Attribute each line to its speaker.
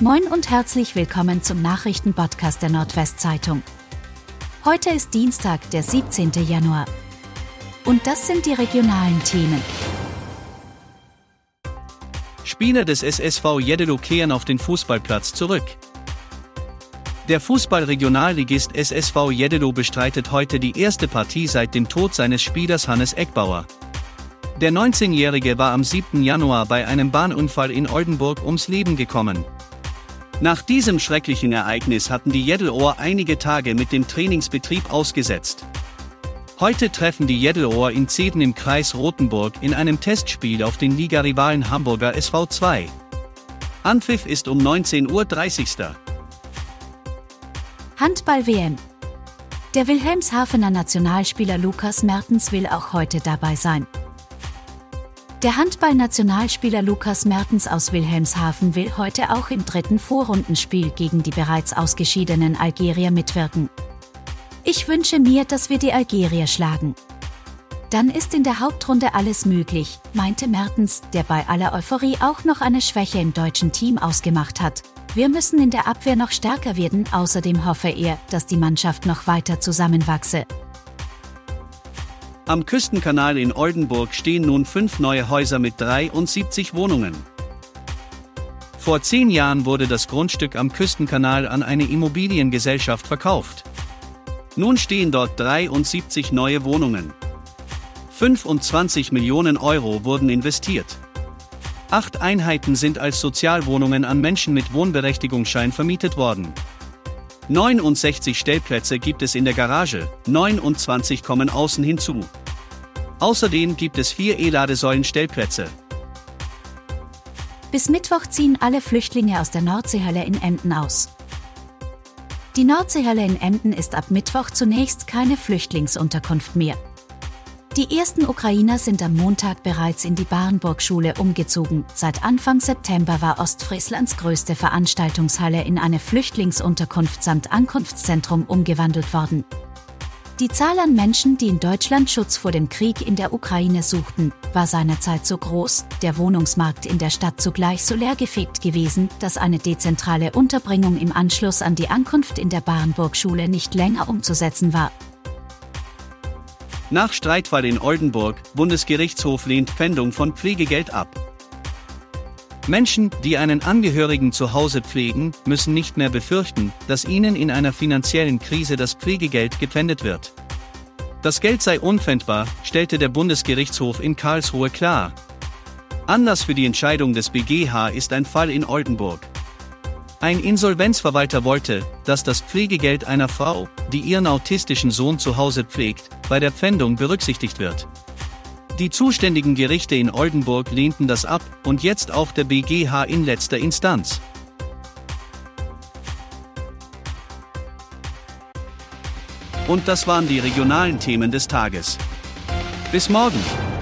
Speaker 1: Moin und herzlich willkommen zum Nachrichtenpodcast der Nordwestzeitung. Heute ist Dienstag, der 17. Januar. Und das sind die regionalen Themen.
Speaker 2: Spieler des SSV Jeddelo kehren auf den Fußballplatz zurück. Der Fußballregionalligist SSV Jeddelo bestreitet heute die erste Partie seit dem Tod seines Spielers Hannes Eckbauer. Der 19-Jährige war am 7. Januar bei einem Bahnunfall in Oldenburg ums Leben gekommen. Nach diesem schrecklichen Ereignis hatten die Jeddelohr einige Tage mit dem Trainingsbetrieb ausgesetzt. Heute treffen die Jeddelohr in Zeden im Kreis Rothenburg in einem Testspiel auf den Ligarivalen Hamburger SV2. Anpfiff ist um 19.30 Uhr.
Speaker 1: Handball-WM. Der Wilhelmshavener Nationalspieler Lukas Mertens will auch heute dabei sein. Der Handballnationalspieler Lukas Mertens aus Wilhelmshaven will heute auch im dritten Vorrundenspiel gegen die bereits ausgeschiedenen Algerier mitwirken. Ich wünsche mir, dass wir die Algerier schlagen. Dann ist in der Hauptrunde alles möglich, meinte Mertens, der bei aller Euphorie auch noch eine Schwäche im deutschen Team ausgemacht hat. Wir müssen in der Abwehr noch stärker werden, außerdem hoffe er, dass die Mannschaft noch weiter zusammenwachse.
Speaker 2: Am Küstenkanal in Oldenburg stehen nun fünf neue Häuser mit 73 Wohnungen. Vor zehn Jahren wurde das Grundstück am Küstenkanal an eine Immobiliengesellschaft verkauft. Nun stehen dort 73 neue Wohnungen. 25 Millionen Euro wurden investiert. Acht Einheiten sind als Sozialwohnungen an Menschen mit Wohnberechtigungsschein vermietet worden. 69 Stellplätze gibt es in der Garage, 29 kommen außen hinzu. Außerdem gibt es vier E-Ladesäulen-Stellplätze.
Speaker 1: Bis Mittwoch ziehen alle Flüchtlinge aus der Nordseehalle in Emden aus. Die Nordseehalle in Emden ist ab Mittwoch zunächst keine Flüchtlingsunterkunft mehr. Die ersten Ukrainer sind am Montag bereits in die Barnburg-Schule umgezogen. Seit Anfang September war Ostfrieslands größte Veranstaltungshalle in eine Flüchtlingsunterkunft samt Ankunftszentrum umgewandelt worden. Die Zahl an Menschen, die in Deutschland Schutz vor dem Krieg in der Ukraine suchten, war seinerzeit so groß, der Wohnungsmarkt in der Stadt zugleich so leergefegt gewesen, dass eine dezentrale Unterbringung im Anschluss an die Ankunft in der Barnburg-Schule nicht länger umzusetzen war.
Speaker 2: Nach Streitfall in Oldenburg, Bundesgerichtshof lehnt Pfändung von Pflegegeld ab. Menschen, die einen Angehörigen zu Hause pflegen, müssen nicht mehr befürchten, dass ihnen in einer finanziellen Krise das Pflegegeld gepfändet wird. Das Geld sei unpfändbar, stellte der Bundesgerichtshof in Karlsruhe klar. Anlass für die Entscheidung des BGH ist ein Fall in Oldenburg. Ein Insolvenzverwalter wollte, dass das Pflegegeld einer Frau, die ihren autistischen Sohn zu Hause pflegt, bei der Pfändung berücksichtigt wird. Die zuständigen Gerichte in Oldenburg lehnten das ab und jetzt auch der BGH in letzter Instanz. Und das waren die regionalen Themen des Tages. Bis morgen!